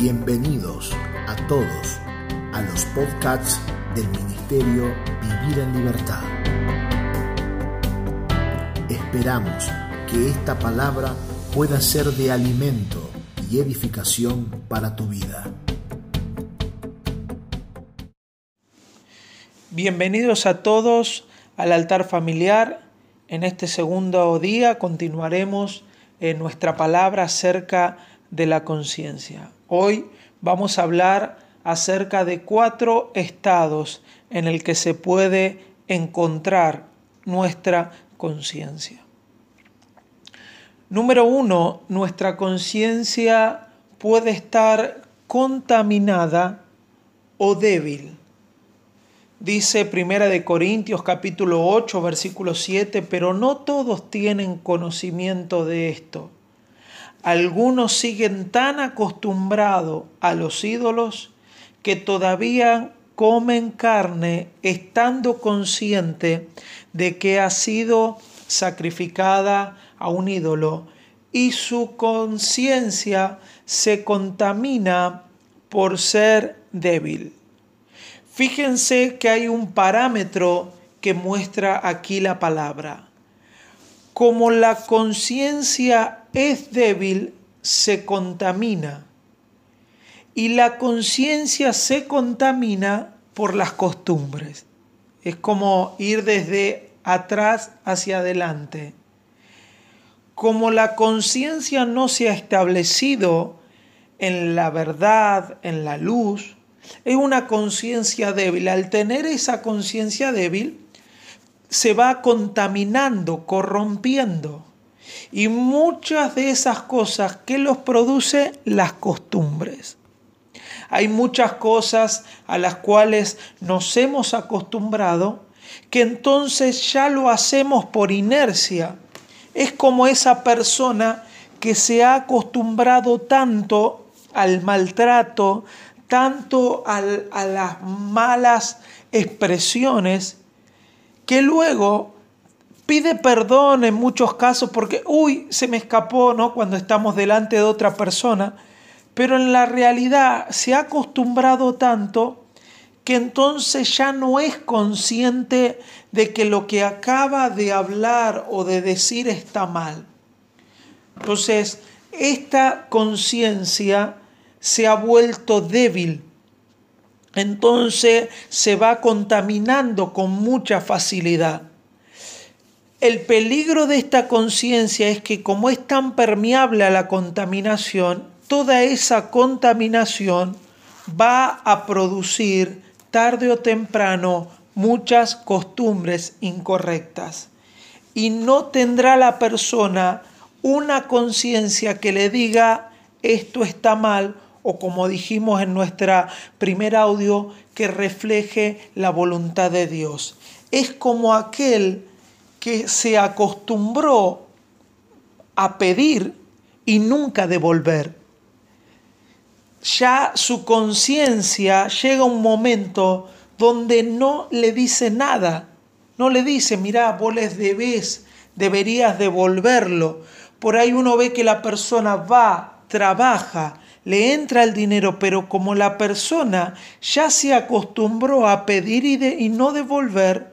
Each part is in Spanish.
Bienvenidos a todos a los podcasts del Ministerio Vivir en Libertad. Esperamos que esta palabra pueda ser de alimento y edificación para tu vida. Bienvenidos a todos al altar familiar. En este segundo día continuaremos en nuestra palabra acerca de la conciencia. Hoy vamos a hablar acerca de cuatro estados en el que se puede encontrar nuestra conciencia. Número uno, nuestra conciencia puede estar contaminada o débil. Dice Primera de Corintios capítulo 8 versículo 7, pero no todos tienen conocimiento de esto algunos siguen tan acostumbrados a los ídolos que todavía comen carne estando consciente de que ha sido sacrificada a un ídolo y su conciencia se contamina por ser débil. Fíjense que hay un parámetro que muestra aquí la palabra. Como la conciencia es débil, se contamina. Y la conciencia se contamina por las costumbres. Es como ir desde atrás hacia adelante. Como la conciencia no se ha establecido en la verdad, en la luz, es una conciencia débil. Al tener esa conciencia débil, se va contaminando, corrompiendo. Y muchas de esas cosas que los produce las costumbres. Hay muchas cosas a las cuales nos hemos acostumbrado que entonces ya lo hacemos por inercia. Es como esa persona que se ha acostumbrado tanto al maltrato, tanto a las malas expresiones, que luego pide perdón en muchos casos porque, uy, se me escapó, ¿no? Cuando estamos delante de otra persona, pero en la realidad se ha acostumbrado tanto que entonces ya no es consciente de que lo que acaba de hablar o de decir está mal. Entonces, esta conciencia se ha vuelto débil. Entonces se va contaminando con mucha facilidad. El peligro de esta conciencia es que como es tan permeable a la contaminación, toda esa contaminación va a producir tarde o temprano muchas costumbres incorrectas. Y no tendrá la persona una conciencia que le diga esto está mal o como dijimos en nuestra primer audio, que refleje la voluntad de Dios. Es como aquel que se acostumbró a pedir y nunca devolver. Ya su conciencia llega a un momento donde no le dice nada, no le dice, mira, vos les debes, deberías devolverlo. Por ahí uno ve que la persona va, trabaja, le entra el dinero, pero como la persona ya se acostumbró a pedir y, y no devolver,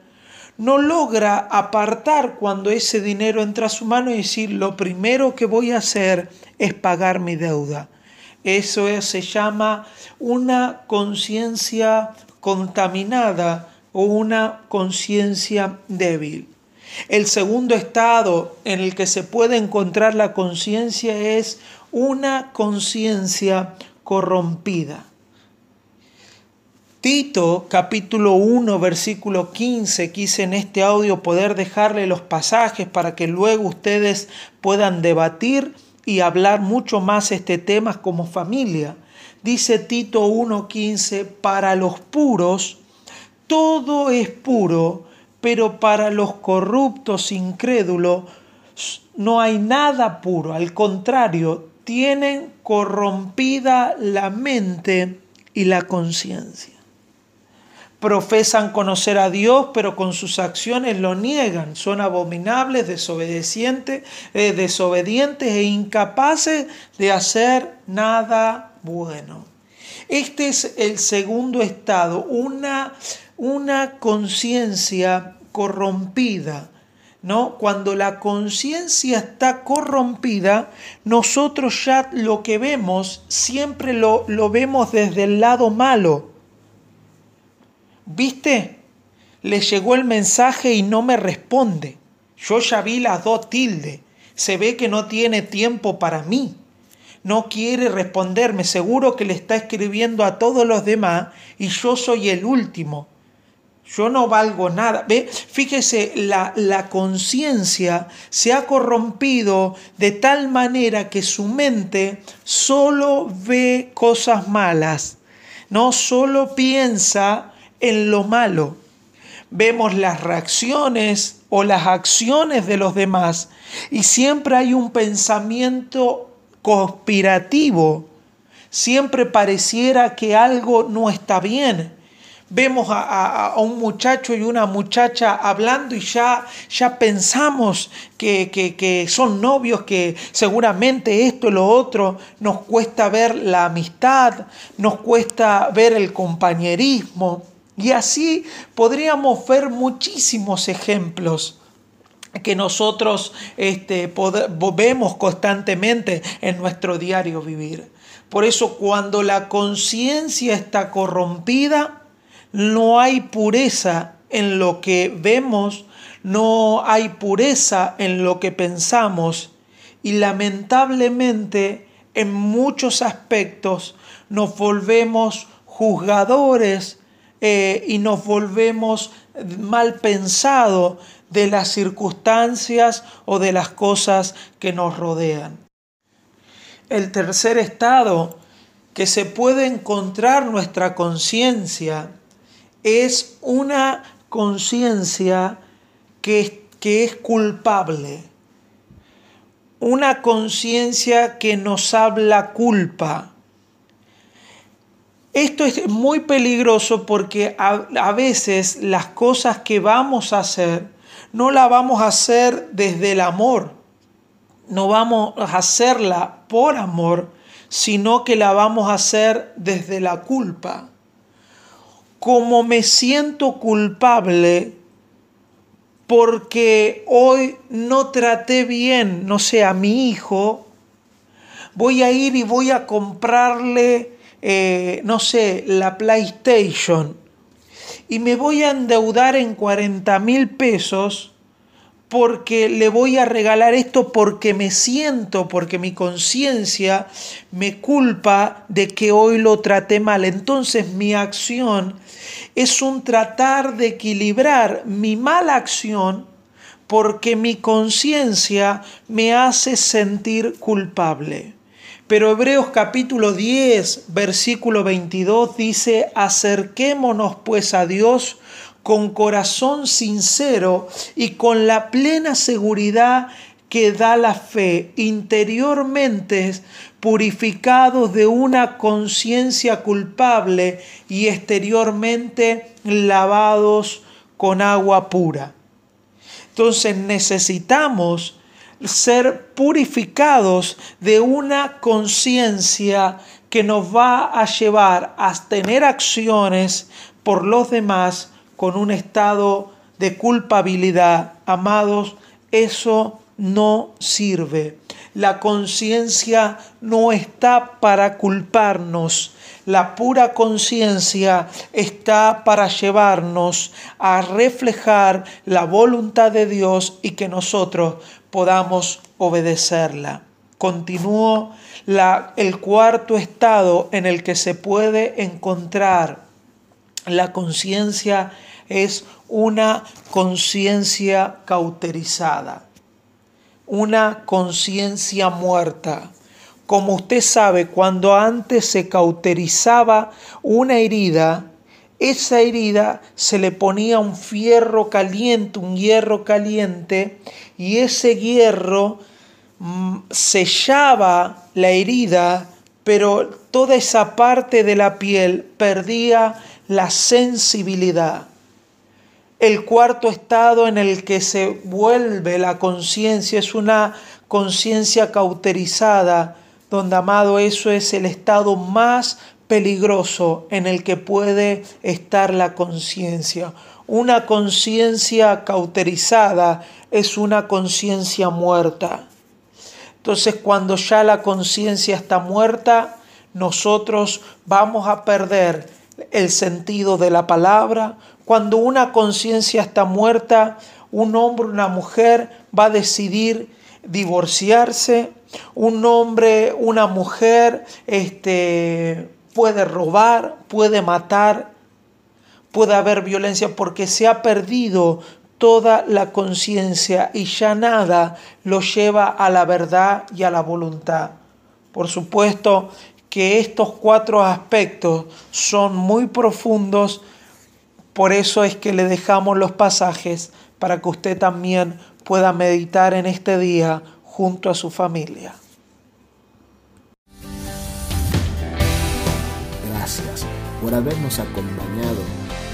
no logra apartar cuando ese dinero entra a su mano y decir, lo primero que voy a hacer es pagar mi deuda. Eso se llama una conciencia contaminada o una conciencia débil. El segundo estado en el que se puede encontrar la conciencia es una conciencia corrompida. Tito capítulo 1 versículo 15, quise en este audio poder dejarle los pasajes para que luego ustedes puedan debatir y hablar mucho más este tema como familia. Dice Tito 1.15, para los puros todo es puro, pero para los corruptos, incrédulos, no hay nada puro. Al contrario, tienen corrompida la mente y la conciencia profesan conocer a Dios, pero con sus acciones lo niegan. Son abominables, desobedientes, eh, desobedientes e incapaces de hacer nada bueno. Este es el segundo estado, una, una conciencia corrompida. ¿No? Cuando la conciencia está corrompida, nosotros ya lo que vemos siempre lo, lo vemos desde el lado malo. ¿Viste? Le llegó el mensaje y no me responde. Yo ya vi las dos tildes. Se ve que no tiene tiempo para mí. No quiere responderme. Seguro que le está escribiendo a todos los demás y yo soy el último. Yo no valgo nada. ¿Ve? Fíjese, la, la conciencia se ha corrompido de tal manera que su mente solo ve cosas malas. No solo piensa en lo malo. Vemos las reacciones o las acciones de los demás y siempre hay un pensamiento conspirativo. Siempre pareciera que algo no está bien. Vemos a, un muchacho y una muchacha hablando y ya, ya pensamos que, que, que son novios, que seguramente esto y lo otro nos cuesta ver la amistad, nos cuesta ver el compañerismo. Y así podríamos ver muchísimos ejemplos que nosotros este, vemos constantemente en nuestro diario vivir. Por eso cuando la conciencia está corrompida, no hay pureza en lo que vemos, no hay pureza en lo que pensamos y lamentablemente en muchos aspectos nos volvemos juzgadores eh, y nos volvemos mal pensados de las circunstancias o de las cosas que nos rodean. El tercer estado que se puede encontrar nuestra conciencia es una conciencia que, que es culpable, una conciencia que nos habla culpa, esto es muy peligroso porque a, veces las cosas que vamos a hacer no las vamos a hacer desde el amor, no vamos a hacerla por amor, sino que la vamos a hacer desde la culpa. Como me siento culpable porque hoy no traté bien, no sé, a mi hijo, voy a ir y voy a comprarle eh, no sé, la PlayStation y me voy a endeudar en 40 mil pesos porque le voy a regalar esto porque me siento, porque mi conciencia me culpa de que hoy lo traté mal. Entonces mi acción es un tratar de equilibrar mi mala acción porque mi conciencia me hace sentir culpable. Pero Hebreos capítulo 10, versículo 22 dice, acerquémonos pues a Dios con corazón sincero y con la plena seguridad que da la fe, interiormente purificados de una conciencia culpable y exteriormente lavados con agua pura. Entonces necesitamos ser purificados de una conciencia que nos va a llevar a tener acciones por los demás con un estado de culpabilidad. Amados, eso no sirve. La conciencia no está para culparnos. La pura conciencia está para llevarnos a reflejar la voluntad de Dios y que nosotros podamos obedecerla. Continúo el cuarto estado en el que se puede encontrar la conciencia es una conciencia cauterizada, una conciencia muerta. Como usted sabe, cuando antes se cauterizaba una herida, esa herida se le ponía un fierro caliente, un hierro caliente, y ese hierro mm, sellaba la herida, pero toda esa parte de la piel perdía la sensibilidad. El cuarto estado en el que se vuelve la conciencia es una conciencia cauterizada donde amado eso es el estado más peligroso en el que puede estar la conciencia. Una conciencia cauterizada es una conciencia muerta. Entonces cuando ya la conciencia está muerta, nosotros vamos a perder el sentido de la palabra. Cuando una conciencia está muerta, un hombre, una mujer va a decidir divorciarse, un hombre, una mujer, este, puede robar, puede matar, puede haber violencia porque se ha perdido toda la conciencia y ya nada lo lleva a la verdad y a la voluntad. Por supuesto que estos cuatro aspectos son muy profundos, por eso es que le dejamos los pasajes para que usted también pueda meditar en este día junto a su familia. Gracias por habernos acompañado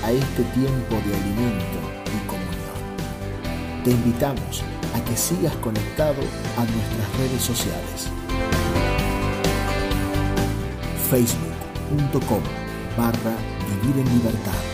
a este tiempo de alimento y comunión. Te invitamos a que sigas conectado a nuestras redes sociales. Facebook.com barra Vivir en Libertad.